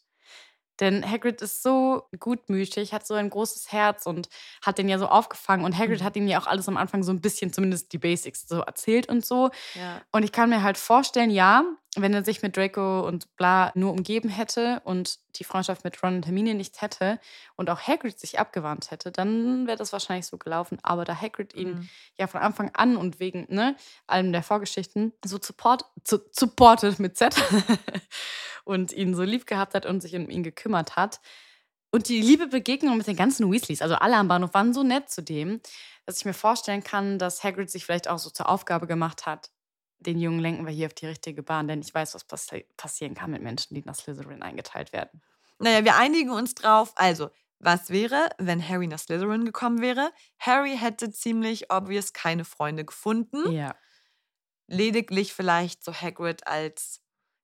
Denn Hagrid ist so gutmütig, hat so ein großes Herz und hat den ja so aufgefangen. Und Hagrid Mhm. hat ihm ja auch alles am Anfang so ein bisschen, zumindest die Basics, so erzählt und so. Ja. Und ich kann mir halt vorstellen, ja, wenn er sich mit Draco und bla nur umgeben hätte und die Freundschaft mit Ron und Hermine nicht hätte und auch Hagrid sich abgewandt hätte, dann wäre das wahrscheinlich so gelaufen. Aber da Hagrid ihn Mhm. ja von Anfang an und wegen ne, allem der Vorgeschichten so support, zu, supported mit Z und ihn so lieb gehabt hat und sich um ihn gekümmert hat. Und die liebe Begegnung mit den ganzen Weasleys, also alle am Bahnhof, waren so nett zu dem, dass ich mir vorstellen kann, dass Hagrid sich vielleicht auch so zur Aufgabe gemacht hat, den Jungen lenken wir hier auf die richtige Bahn, denn ich weiß, was passi passieren kann mit Menschen, die nach Slytherin eingeteilt werden. Naja, wir einigen uns drauf. Also, was wäre, wenn Harry nach Slytherin gekommen wäre? Harry hätte ziemlich obvious keine Freunde gefunden. Ja. lediglich vielleicht so Hagrid als,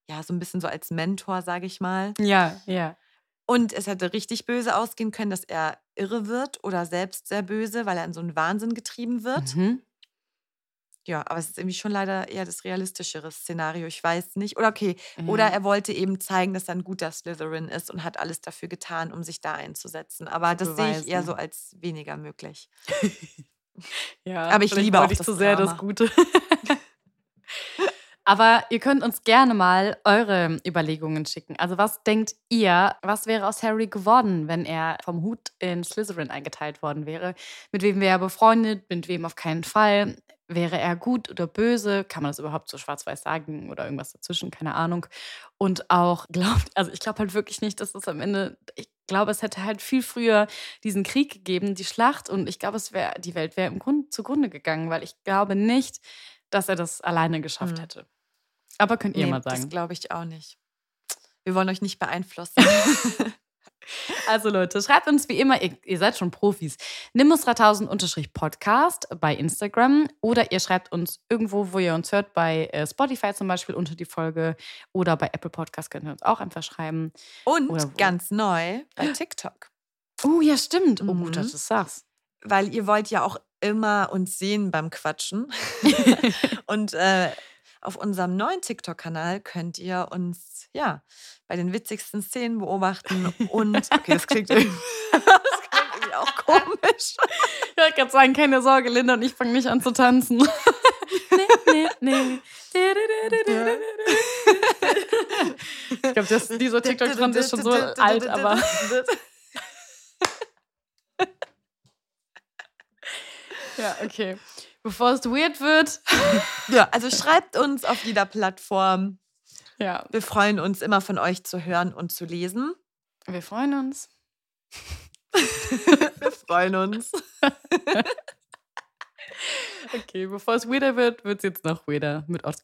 ja, so ein bisschen so als Mentor, sage ich mal. Ja, ja. Und es hätte richtig böse ausgehen können, dass er irre wird oder selbst sehr böse, weil er in so einen Wahnsinn getrieben wird. Mhm. Ja, aber es ist irgendwie schon leider eher das realistischere Szenario. Ich weiß nicht. Oder okay, oder Ja. er wollte eben zeigen, dass er ein guter Slytherin ist und hat alles dafür getan, um sich da einzusetzen. Aber das sehe ich eher so als weniger möglich. Ja, Aber ich liebe auch ich das zu sehr das Drama. Gute. Aber ihr könnt uns gerne mal eure Überlegungen schicken. Also was denkt ihr, was wäre aus Harry geworden, wenn er vom Hut in Slytherin eingeteilt worden wäre? Mit wem wäre er befreundet, mit wem auf keinen Fall? Wäre er gut oder böse? Kann man das überhaupt so schwarz-weiß sagen oder irgendwas dazwischen? Keine Ahnung. Und auch glaubt, also ich glaube halt wirklich nicht, dass es am Ende, ich glaube, es hätte halt viel früher diesen Krieg gegeben, die Schlacht. Und ich glaube, es wäre, die Welt wäre im Grund zugrunde gegangen, weil ich glaube nicht, dass er das alleine geschafft Mhm. hätte. Aber könnt ihr Nee, mal das sagen. glaube ich auch nicht. Wir wollen euch nicht beeinflussen. Also Leute, schreibt uns wie immer, ihr, ihr seid schon Profis, nimbus3000-podcast bei Instagram oder ihr schreibt uns irgendwo, wo ihr uns hört, bei äh, Spotify zum Beispiel unter die Folge oder bei Apple Podcast könnt ihr uns auch einfach schreiben. Und ganz neu bei TikTok. Oh, ja, stimmt. Oh, Mhm. gut, dass du es sagst. Weil ihr wollt ja auch immer uns sehen beim Quatschen. Und äh, auf unserem neuen TikTok-Kanal könnt ihr uns ja bei den witzigsten Szenen beobachten. Und okay, das klingt irgendwie, das klingt irgendwie auch komisch. Ich wollte gerade sagen, keine Sorge, Linda und ich fangen nicht an zu tanzen. nee, nee, nee. Ich glaube, dieser TikTok-Trend ist schon so alt, aber Ja, okay. Bevor es weird wird. Ja, also schreibt uns auf jeder Plattform. Ja. Wir freuen uns immer von euch zu hören und zu lesen. Wir freuen uns. Wir freuen uns. Okay, bevor es weirder wird, wird es jetzt noch weirder mit Odd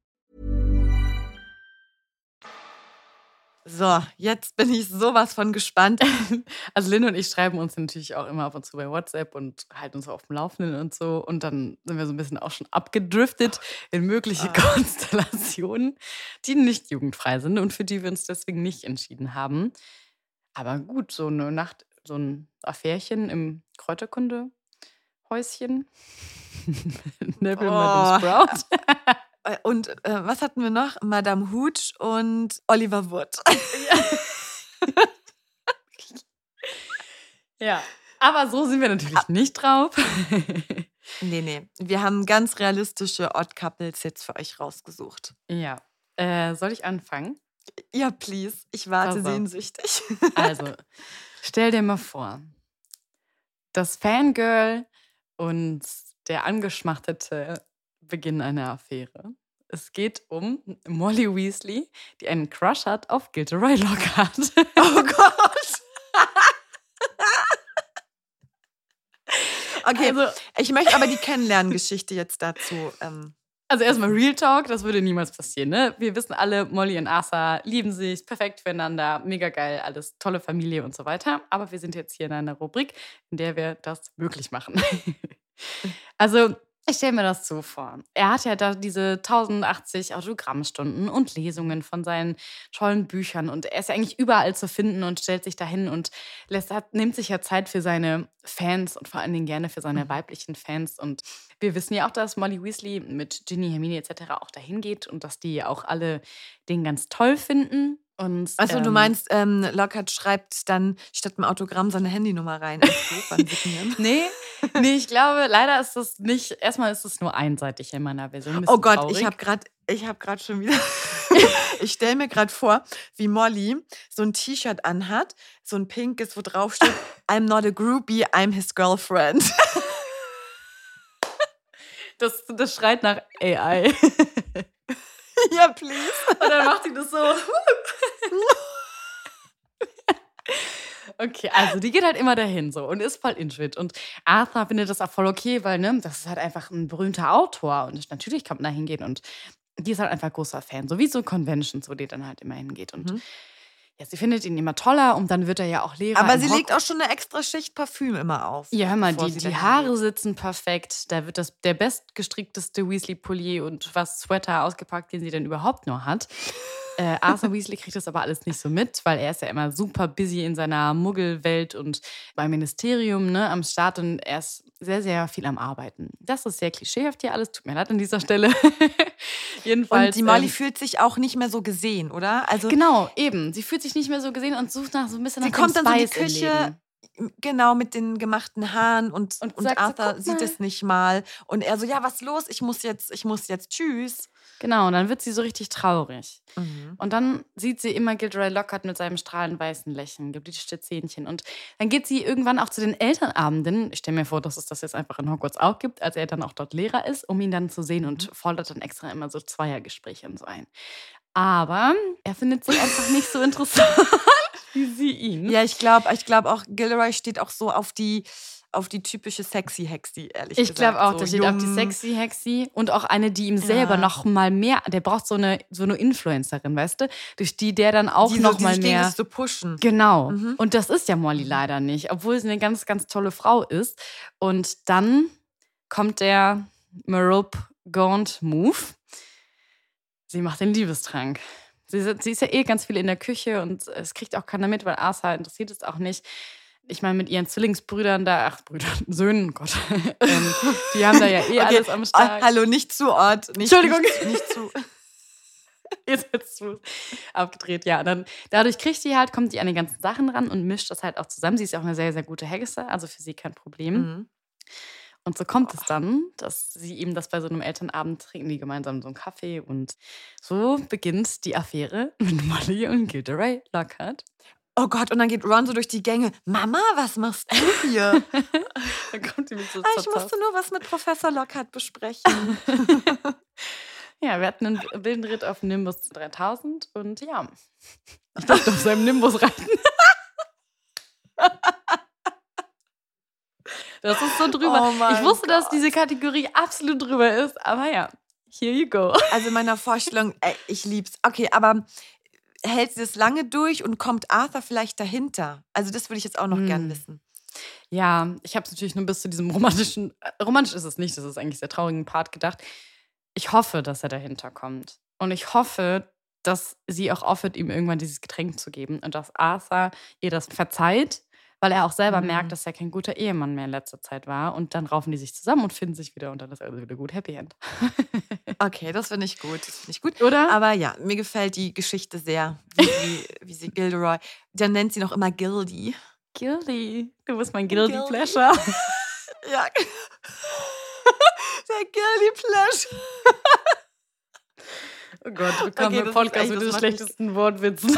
So, jetzt bin ich sowas von gespannt. Also Lynn und ich schreiben uns natürlich auch immer ab und zu bei WhatsApp und halten uns auf dem Laufenden und so. Und dann sind wir so ein bisschen auch schon abgedriftet in mögliche Konstellationen, die nicht jugendfrei sind und für die wir uns deswegen nicht entschieden haben. Aber gut, so eine Nacht, so ein Affärchen im Kräuterkunde-Häuschen. Neville Oh. Madame Sprout. Äh, Und äh, was hatten wir noch? Madame Hooch und Oliver Wood. ja. Aber so sind wir natürlich nicht drauf. nee, nee. Wir haben ganz realistische Odd Couples jetzt für euch rausgesucht. ja. Äh, soll ich anfangen? Ja, please. Ich warte Also. sehnsüchtig. Also, stell dir mal vor, das Fangirl und der Angeschmachtete beginnen eine Affäre. Es geht um Molly Weasley, die einen Crush hat auf Gilderoy Lockhart. Oh Gott. Okay, Also- ich möchte aber die Kennenlerngeschichte jetzt dazu. Ähm, Also erstmal Real Talk, das würde niemals passieren. Ne? Wir wissen alle, Molly und Arthur lieben sich, perfekt füreinander, mega geil, alles tolle Familie und so weiter. Aber wir sind jetzt hier in einer Rubrik, in der wir das möglich machen. also ich stelle mir das so vor. Er hat ja da diese 1080 Autogrammstunden und Lesungen von seinen tollen Büchern und er ist ja eigentlich überall zu finden und stellt sich dahin und lässt, hat, nimmt sich ja Zeit für seine Fans und vor allen Dingen gerne für seine weiblichen Fans. Und wir wissen ja auch, dass Molly Weasley mit Ginny, Hermine etc. auch dahin geht und dass die auch alle den ganz toll finden. Und, also du ähm, meinst, ähm, Lockhart schreibt dann statt dem Autogramm seine Handynummer rein? Nee, nee, ich glaube, leider ist das nicht, erstmal ist es nur einseitig in meiner Version. Oh Gott, traurig. ich habe gerade, ich habe gerade schon wieder. ich stelle mir gerade vor, wie Molly so ein T-Shirt anhat, so ein pinkes, wo drauf steht: I'm not a groupie, I'm his girlfriend. das, das schreit nach AI. ja, please. Und dann macht sie das so. Okay, also die geht halt immer dahin so und ist voll intuit. Und Arthur findet das auch voll okay, weil ne, das ist halt einfach ein berühmter Autor und natürlich kann man da hingehen und die ist halt einfach großer Fan, so wie so Conventions, wo die dann halt immer hingeht. Und Mhm. ja, sie findet ihn immer toller und dann wird er ja auch Lehrer. Aber in sie Hog- legt auch schon eine extra Schicht Parfüm immer auf. Ja, hör mal, die, die Haare geht. sitzen perfekt. Da wird das der bestgestrickteste Weasley-Pulli und was Sweater ausgepackt, den sie denn überhaupt nur hat. Äh, Arthur Weasley kriegt das aber alles nicht so mit, weil er ist ja immer super busy in seiner Muggelwelt und beim Ministerium ne, am Start und er ist sehr, sehr viel am Arbeiten. Das ist sehr klischeehaft hier alles. Tut mir leid an dieser Stelle. Jedenfalls. Und die Molly ähm, fühlt sich auch nicht mehr so gesehen, oder? Also Genau, eben. Sie fühlt sich nicht mehr so gesehen und sucht nach so ein bisschen sie nach kommt dem dann so in die Spice Küche, genau mit den gemachten Haaren und, Und und, sagt Arthur "Guck sieht mal." es nicht mal. Und er so, ja, was ist los? Ich muss jetzt, ich muss jetzt, tschüss. Genau, und dann wird sie so richtig traurig. Mhm. Und dann sieht sie immer Gilderoy Lockhart mit seinem strahlend weißen Lächeln, gebliche Zähnchen. Und dann geht sie irgendwann auch zu den Elternabenden. Ich stelle mir vor, dass es das jetzt einfach in Hogwarts auch gibt, als er dann auch dort Lehrer ist, um ihn dann zu sehen und fordert dann extra immer so Zweiergespräche und so ein. Aber er findet sie einfach nicht so interessant wie sie ihn. Ja, ich glaube, ich glaube auch, Gilderoy steht auch so auf die, auf die typische sexy Hexi, ehrlich Ich gesagt. glaube auch, so da steht auf die sexy Hexi und auch eine, die ihm selber Ja. noch mal mehr, der braucht so eine, so eine Influencerin, weißt du, durch die der dann auch die so, noch die mal sich mehr... so pushen. Genau. Mhm. Und das ist ja Molly leider nicht, obwohl sie eine ganz, ganz tolle Frau ist. Und dann kommt der Marope Gaunt Move. Sie macht den Liebestrank. Sie, sie ist ja eh ganz viel in der Küche und es kriegt auch keiner mit, weil Asa interessiert es auch nicht. Ich meine, mit ihren Zwillingsbrüdern da, ach, Brüdern, Söhnen, Gott, ähm, die haben da ja eh Okay. alles am Start. hallo, nicht zu Ort. Nicht, Entschuldigung. Nicht, nicht zu. Jetzt jetzt zu abgedreht, ja. Dann, dadurch kriegt sie halt, kommt die an die ganzen Sachen ran und mischt das halt auch zusammen. Sie ist ja auch eine sehr, sehr gute Hexe, also für sie kein Problem. Mhm. Und so kommt es dann, dass sie eben das bei so einem Elternabend trinken, die gemeinsam so einen Kaffee. Und so beginnt die Affäre mit Molly und Gilderoy Lockhart. Oh Gott, und dann geht Ron so durch die Gänge. Mama, was machst du hier? Dann kommt sie mit so ah, ich musste nur was mit Professor Lockhart besprechen. Ja, wir hatten einen wilden Ritt auf Nimbus 3000 und ja, ich durfte auf seinem Nimbus reiten. Das ist so drüber. Oh ich wusste, dass Gott. diese Kategorie absolut drüber ist, aber ja, here you go. Also in meiner Vorstellung, ey, ich lieb's. Okay, aber hält sie das lange durch und kommt Arthur vielleicht dahinter? Also das würde ich jetzt auch noch gern Hm. wissen. Ja, ich habe es natürlich nur bis zu diesem romantischen, äh, romantisch ist es nicht, das ist eigentlich sehr traurigen Part gedacht. Ich hoffe, dass er dahinter kommt. Und ich hoffe, dass sie auch aufhört, ihm irgendwann dieses Getränk zu geben und dass Arthur ihr das verzeiht, weil er auch selber Mhm. merkt, dass er kein guter Ehemann mehr in letzter Zeit war. Und dann raufen die sich zusammen und finden sich wieder und dann ist alles wieder gut. Happy End. Okay, das finde ich gut. Das finde ich gut. Oder? Aber ja, mir gefällt die Geschichte sehr, wie sie, wie sie Gilderoy, dann nennt sie noch immer Gildy. Guilty. Du bist mein Guilty Guilty. Pleasure. Ja. Der Gildy Pleasure. Oh Gott, wir Okay, kommen im das ist Podcast mit den schlechtesten Wortwitzen.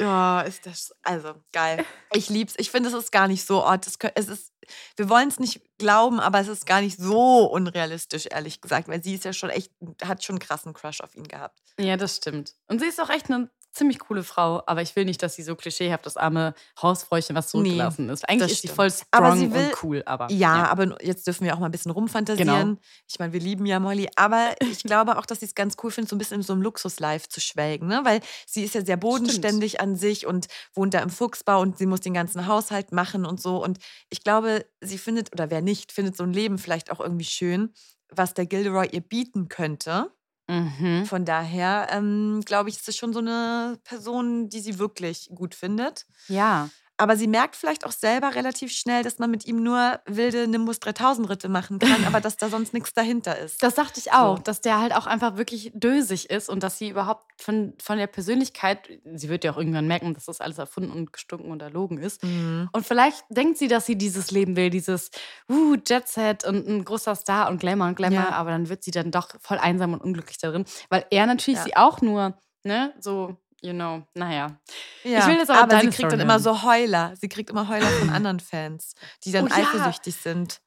Ja, ist das also geil. Ich lieb's. Ich finde, es ist gar nicht so Ort. Es, ist, wir wollen es nicht glauben, aber es ist gar nicht so unrealistisch, ehrlich gesagt, weil sie ist ja schon echt, hat schon einen krassen Crush auf ihn gehabt. Ja, das stimmt. Und sie ist auch echt eine ziemlich coole Frau, aber ich will nicht, dass sie so klischeehaft das arme Hausfräuchen, was zurückgelassen ist. Eigentlich ist sie stimmt. voll strong Aber sie will- und cool, aber Ja, aber jetzt dürfen wir auch mal ein bisschen rumfantasieren. Genau. Ich meine, wir lieben ja Molly, aber ich glaube auch, dass sie es ganz cool findet, so ein bisschen in so einem Luxus-Life zu schwelgen, ne? Weil sie ist ja sehr bodenständig an sich und wohnt da im Fuchsbau und sie muss den ganzen Haushalt machen und so. Und ich glaube, sie findet, oder wer nicht, findet so ein Leben vielleicht auch irgendwie schön, was der Gilderoy ihr bieten könnte. Mhm. Von daher ähm, glaube ich, ist es schon so eine Person, die sie wirklich gut findet. Ja. Aber sie merkt vielleicht auch selber relativ schnell, dass man mit ihm nur wilde Nimbus 3000 Ritte machen kann, aber dass da sonst nichts dahinter ist. Das dachte ich auch, So. dass der halt auch einfach wirklich dösig ist und dass sie überhaupt von, von der Persönlichkeit, sie wird ja auch irgendwann merken, dass das alles erfunden und gestunken und erlogen ist. Mhm. Und vielleicht denkt sie, dass sie dieses Leben will, dieses uh, Jet Set und ein großer Star und Glamour und Glamour, Ja. aber dann wird sie dann doch voll einsam und unglücklich darin, weil er natürlich Ja. sie auch nur, ne, so, you know, naja. Ja, will jetzt aber aber sie kriegt Story dann immer so Heuler. Sie kriegt immer Heuler von anderen Fans, die dann Oh ja. eifersüchtig sind.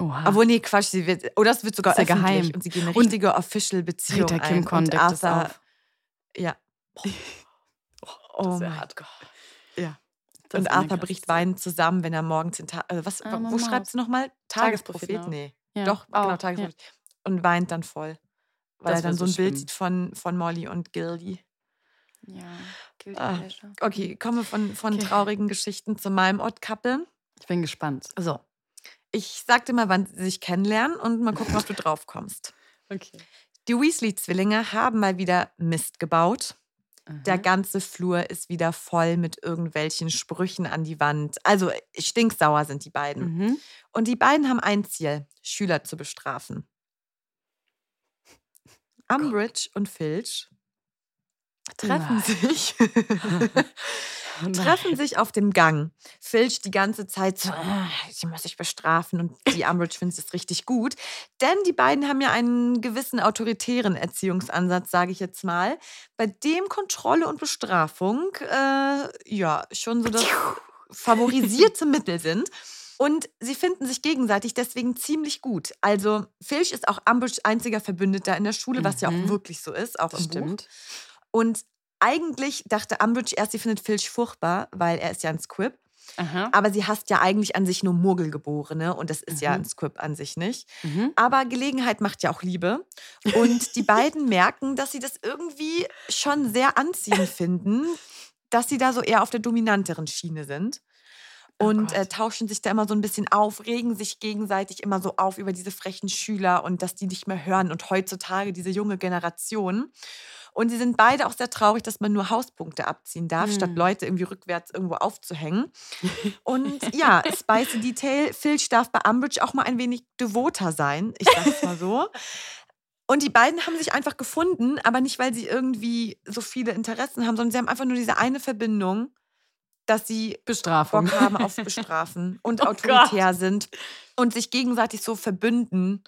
Oha. Obwohl, nee, Quatsch, sie wird, oder es wird sogar ja öffentlich geheim. und sie gehen eine richtige Official-Beziehung ein. Kim Kon und Arthur, auf. ja. Oh wär mein hart. Gott. Ja. Das und Arthur bricht weinend zusammen, wenn er morgens in Ta äh, was, Arme wo schreibt sie nochmal? Tagesprophet, Tagesprophet? ne? Nee. Ja, Doch, genau, auch, ja. Tagesprophet. Und weint dann voll. Weil Das er dann so ein Bild sieht von, von Molly und Gildy. Ja, Ah. Okay, kommen wir von, von Okay. traurigen Geschichten zu meinem Odd Couple. Ich bin gespannt. So. Ich sag dir mal, wann sie sich kennenlernen und mal gucken, ob du drauf kommst. Okay. Die Weasley-Zwillinge haben mal wieder Mist gebaut. Der ganze Flur ist wieder voll mit irgendwelchen Sprüchen an die Wand. Also stinksauer sind die beiden. Mhm. Und die beiden haben ein Ziel, Schüler zu bestrafen. Umbridge und Filch treffen Nein. sich. treffen sich auf dem Gang. Filch die ganze Zeit so, "Ah, ich muss dich bestrafen und die Umbridge findet es richtig gut. Denn die beiden haben ja einen gewissen autoritären Erziehungsansatz, sage ich jetzt mal, bei dem Kontrolle und Bestrafung äh, ja schon so das favorisierte Mittel sind. Und sie finden sich gegenseitig deswegen ziemlich gut. Also Filch ist auch Umbridge einziger Verbündeter in der Schule, was ja auch Mhm. wirklich so ist, auch Das im Buch. Und eigentlich dachte Umbridge erst, sie findet Filch furchtbar, weil er ist ja ein Squib. Aha. Aber sie hasst ja eigentlich an sich nur Murgelgeborene und das ist ja Mhm. ein Squib an sich nicht. Mhm. Aber Gelegenheit macht ja auch Liebe. Und die beiden merken, dass sie das irgendwie schon sehr anziehend finden, dass sie da so eher auf der dominanteren Schiene sind. Oh Und äh, Gott. tauschen sich da immer so ein bisschen auf, regen sich gegenseitig immer so auf über diese frechen Schüler und dass die nicht mehr hören und heutzutage diese junge Generation. Und sie sind beide auch sehr traurig, dass man nur Hauspunkte abziehen darf, statt Hm. Leute irgendwie rückwärts irgendwo aufzuhängen. Und ja, Spicy Detail, Filch darf bei Umbridge auch mal ein wenig devoter sein. Ich sag's mal so. Und die beiden haben sich einfach gefunden, aber nicht, weil sie irgendwie so viele Interessen haben, sondern sie haben einfach nur diese eine Verbindung, dass sie Bestrafung. Bock haben auf Bestrafen und Oh autoritär sind und sich gegenseitig so verbünden.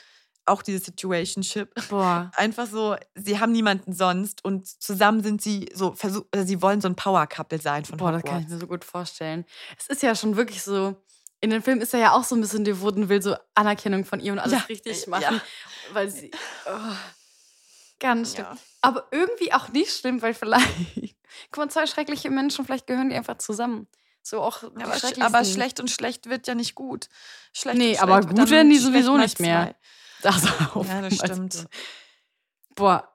Auch diese Situationship. Boah. Einfach so, sie haben niemanden sonst und zusammen sind sie so, versuch, äh, sie wollen so ein Power-Couple sein von Boah, das Hogwarts. kann ich mir so gut vorstellen. Es ist ja schon wirklich so. In dem Film ist er ja auch so ein bisschen devot und will so Anerkennung von ihr und alles Ja, richtig machen. ja. Weil sie. Oh, ganz schlimm. Ja. Aber irgendwie auch nicht schlimm, weil vielleicht. Guck mal, zwei schreckliche Menschen, vielleicht gehören die einfach zusammen. So auch. Aber, sch- aber schlecht und schlecht wird ja nicht gut. Schlecht Nee, und aber schlecht wird gut werden die sowieso nicht mehr. zwei. Das auf, Ja, das also, stimmt. Boah,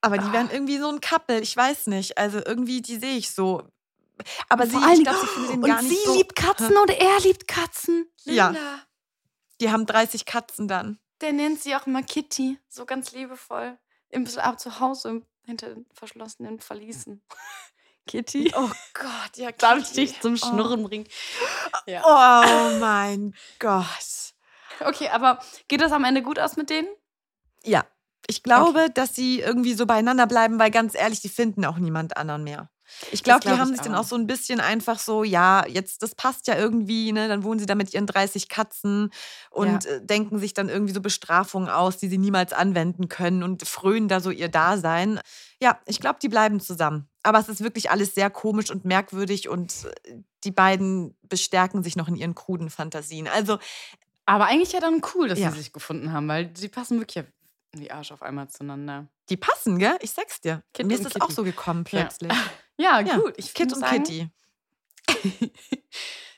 Aber die Ah. werden irgendwie so ein Couple, ich weiß nicht. Also irgendwie, die sehe ich so. Aber sie, vor allen ich glaube, sie findet ihn und gar nicht sie so. liebt Katzen und er liebt Katzen. Ja. Linda. Die haben 30 Katzen dann. Der nennt sie auch immer Kitty, so ganz liebevoll. Im ab zu Hause im- hinter den verschlossenen Verließen. Kitty. Oh Gott, ja, Darf ich dich zum Schnurren bringen? Ja. Oh mein Gott. Okay, aber geht das am Ende gut aus mit denen? Ja, ich glaube, dass sie irgendwie so beieinander bleiben, weil ganz ehrlich, die finden auch niemand anderen mehr. Ich glaube, glaub die haben ich sich dann auch. so ein bisschen einfach so, ja, jetzt, das passt ja irgendwie, ne? Dann wohnen sie da mit ihren 30 Katzen und äh, denken sich dann irgendwie so Bestrafungen aus, die sie niemals anwenden können und frönen da so ihr Dasein. Ja, ich glaube, die bleiben zusammen. Aber es ist wirklich alles sehr komisch und merkwürdig und äh, die beiden bestärken sich noch in ihren kruden Fantasien. Also, Aber eigentlich ja dann cool, dass Ja. sie sich gefunden haben, weil sie passen wirklich wie Arsch auf einmal zueinander. die passen, gell? Ich sag's dir. Kit Mir ist das auch so gekommen Ja. plötzlich. Ja, Ja, gut. Ich Kit und sagen, Kitty.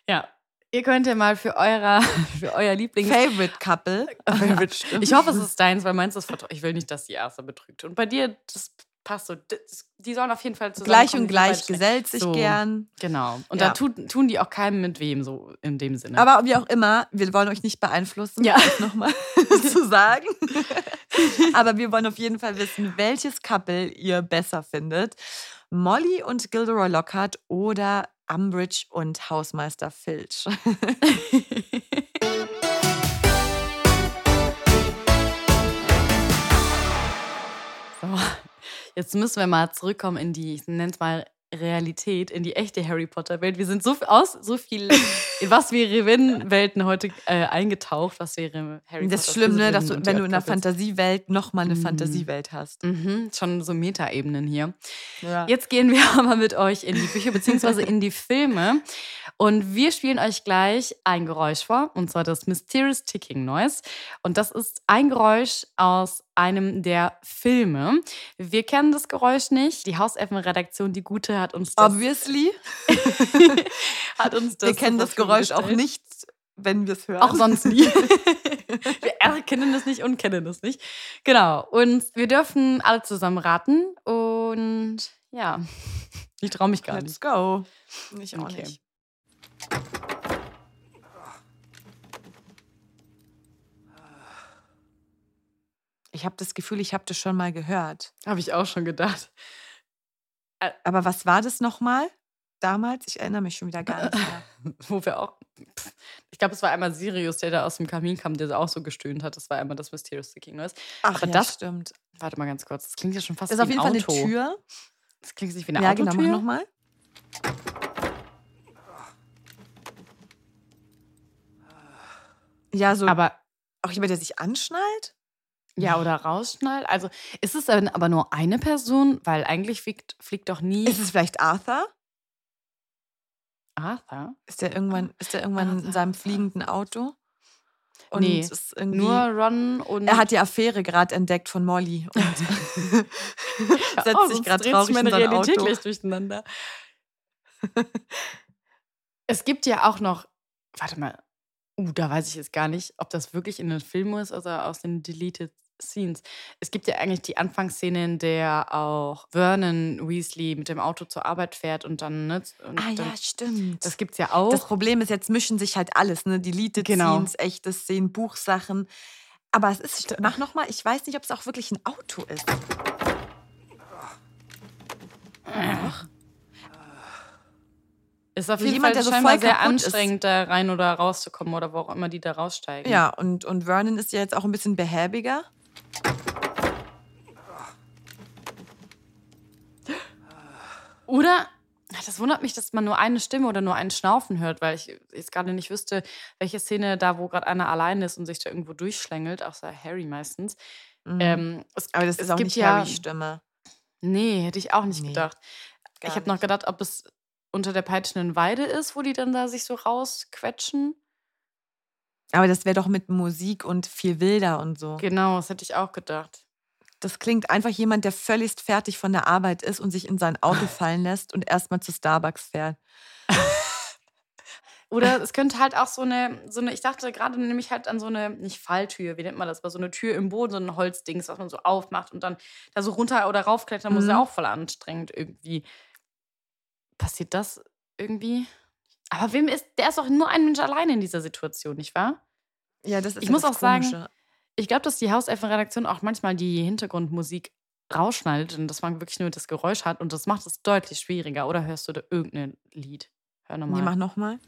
Ja. Ihr könnt ja mal für, eurer, für euer Lieblings... Favorite Couple. Favorite. Ich hoffe, es ist deins, weil meins ist vertraut. Ich will nicht, dass die Erste betrügt. Und bei dir, das passt so. Die sollen auf jeden Fall zusammen. Gleich und gleich gesellt sich So. gern. Genau. Und Ja. da tut, tun die auch keinem mit wem, so in dem Sinne. Aber wie auch immer, wir wollen euch nicht beeinflussen, Ja. nochmal zu sagen. Aber wir wollen auf jeden Fall wissen, welches Couple ihr besser findet. Molly und Gilderoy Lockhart oder Umbridge und Hausmeister Filch. Jetzt müssen wir mal zurückkommen in die, ich nenne es mal Realität, in die echte Harry Potter-Welt. Wir sind so viel aus, so viel in was wäre wenn Welten heute äh, eingetaucht. Was wäre Harry Das ist Potter? schlimm, ne, dass du, wenn du in einer Oktopus. Fantasiewelt nochmal eine Mhm. Fantasiewelt hast. Mhm, schon so Metaebenen hier. Ja. Jetzt gehen wir aber mit euch in die Bücher beziehungsweise in die Filme. Und wir spielen euch gleich ein Geräusch vor, und zwar das Mysterious Ticking Noise. Und das ist ein Geräusch aus einem der Filme. Wir kennen das Geräusch nicht. Die Hauselfenredaktion, die gute, hat uns das, Obviously. hat uns das wir kennen das Geräusch auch gestellt. nicht, wenn wir es hören. Auch sonst nie. wir erkennen es nicht und kennen es nicht. Genau. Und wir dürfen alle zusammen raten. Und ja, ich traue mich gar Let's nicht. go. Ich auch Okay. nicht. Ich habe das Gefühl, ich habe das schon mal gehört. Habe ich auch schon gedacht. Aber was war das nochmal damals? Ich erinnere mich schon wieder gar nicht mehr. Wo wir auch. Pff, ich glaube, es war einmal Sirius, der da aus dem Kamin kam, der auch so gestöhnt hat. Das war einmal das Mysterious Sticking Noise. Ach, Aber ja, das- stimmt. Warte mal ganz kurz. Das klingt ja schon fast Das wie ist auf jeden ein Fall Auto. eine Tür. Das klingt nicht wie eine ja, Autotür. genau, mach nochmal. Ja, so Aber auch jemand, der sich anschnallt? Ja, oder rausschnallt. Also ist es dann aber nur eine Person, weil eigentlich fliegt, fliegt doch nie Ist es vielleicht Arthur? Arthur. Ist der irgendwann, ist der irgendwann in seinem fliegenden Auto? Und Nee, ist irgendwie, Nur Ron und. er hat die Affäre gerade entdeckt von Molly und setzt Oh, sich gerade traurig meine in sein Realität Auto. gleich durcheinander. es gibt ja auch noch, warte mal, uh, da weiß ich jetzt gar nicht, ob das wirklich in den Filmen ist oder aus den Deleted Scenes. Es gibt ja eigentlich die Anfangsszenen, in der auch Vernon Weasley mit dem Auto zur Arbeit fährt und dann. Ne, und ah, dann, ja, stimmt. Das gibt es ja auch. Das Problem ist, jetzt mischen sich halt alles, ne? Deleted genau. Scenes, echte Szenen, Buchsachen. Aber es ist. Mach nochmal, ich weiß nicht, ob es auch wirklich ein Auto ist. Ach. Ist auf also jeden Jemand, Fall scheinbar so sehr anstrengend, ist. da rein oder rauszukommen oder wo auch immer die da raussteigen. Ja, und, und Vernon ist ja jetzt auch ein bisschen behäbiger. Oder, das wundert mich, dass man nur eine Stimme oder nur ein Schnaufen hört, weil ich jetzt gerade nicht wüsste, welche Szene da, wo gerade einer allein ist und sich da irgendwo durchschlängelt, außer Harry meistens. Mhm. Ähm, es, Aber das ist auch gibt nicht ja, Harrys Stimme. Nee, hätte ich auch nicht Nee, gedacht. Ich habe noch gedacht, ob es unter der peitschenden Weide ist, wo die dann da sich so rausquetschen. Aber das wäre doch mit Musik und viel wilder und so. Genau, das hätte ich auch gedacht. Das klingt einfach jemand, der völligst fertig von der Arbeit ist und sich in sein Auto fallen lässt und erstmal zu Starbucks fährt. Oder es könnte halt auch so eine, so eine, ich dachte gerade nämlich halt an so eine, nicht Falltür, wie nennt man das, aber so eine Tür im Boden, so ein Holzdings, was man so aufmacht und dann da so runter oder raufklettern muss, Mhm. ja auch voll anstrengend irgendwie. Passiert das irgendwie? Aber wem ist, der ist doch nur ein Mensch alleine in dieser Situation, nicht wahr? Ja, das ist Ich muss auch sagen, Komische. Ich glaube, dass die Hauselfen-Redaktion auch manchmal die Hintergrundmusik rausschneidet und dass man wirklich nur das Geräusch hat und das macht es deutlich schwieriger. Oder hörst du da irgendein Lied? Hör nochmal. Nee, mach nochmal.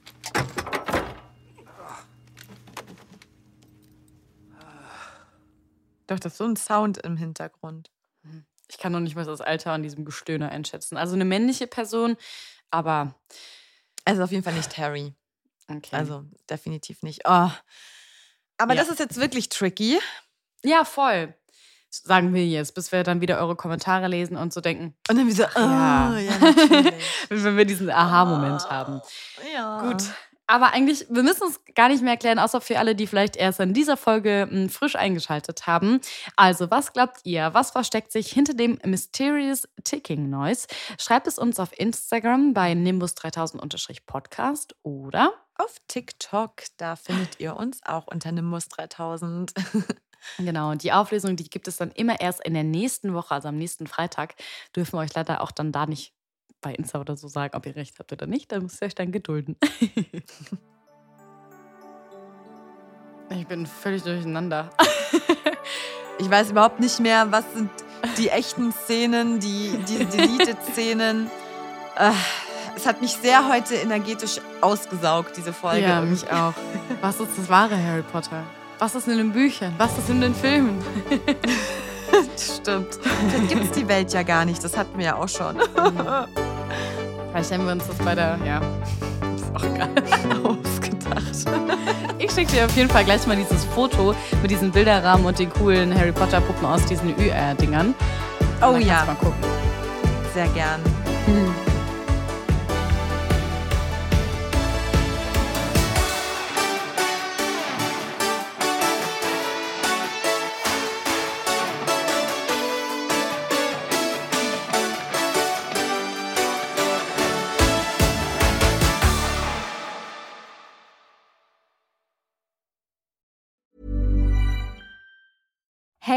Doch, das ist so ein Sound im Hintergrund. Ich kann noch nicht mal das Alter an diesem Gestöhner einschätzen. Also eine männliche Person, aber Also auf jeden Fall nicht Harry. okay. Also definitiv nicht. Oh. Aber Ja. das ist jetzt wirklich tricky. ja, voll. Sagen wir jetzt, bis wir dann wieder eure Kommentare lesen und so denken, Und dann wie so, oh, ja. ja, wenn wir diesen Aha-Moment haben. Ja. Gut. Aber eigentlich, wir müssen es gar nicht mehr erklären, außer für alle, die vielleicht erst in dieser Folge m, frisch eingeschaltet haben. Also, was glaubt ihr? Was versteckt sich hinter dem Mysterious Ticking Noise? Schreibt es uns auf Instagram bei Nimbus3000-Podcast oder Auf TikTok, da findet ihr uns auch unter Nimbus 3000. Genau, und die Auflösung, die gibt es dann immer erst in der nächsten Woche, also am nächsten Freitag. Dürfen wir euch leider auch dann da nicht bei Insta oder so sagen, ob ihr recht habt oder nicht. Da müsst ihr euch dann gedulden. ich bin völlig durcheinander. Ich weiß überhaupt nicht mehr, was sind die echten Szenen, die, die Deleted-Szenen. Äh, Es hat mich sehr heute energetisch ausgesaugt, diese Folge. Ja, mich auch. Was ist das wahre Harry Potter? Was ist in den Büchern? Was ist in den Filmen? Stimmt. Vielleicht gibt es die Welt ja gar nicht. Das hatten wir ja auch schon. Vielleicht haben wir uns das bei der, ja, ist auch egal, ausgedacht. Ich schicke dir auf jeden Fall gleich mal dieses Foto mit diesem Bilderrahmen und den coolen Harry Potter Puppen aus diesen ÜR-Dingern. Oh Dann ja. Mal gucken. Sehr gern.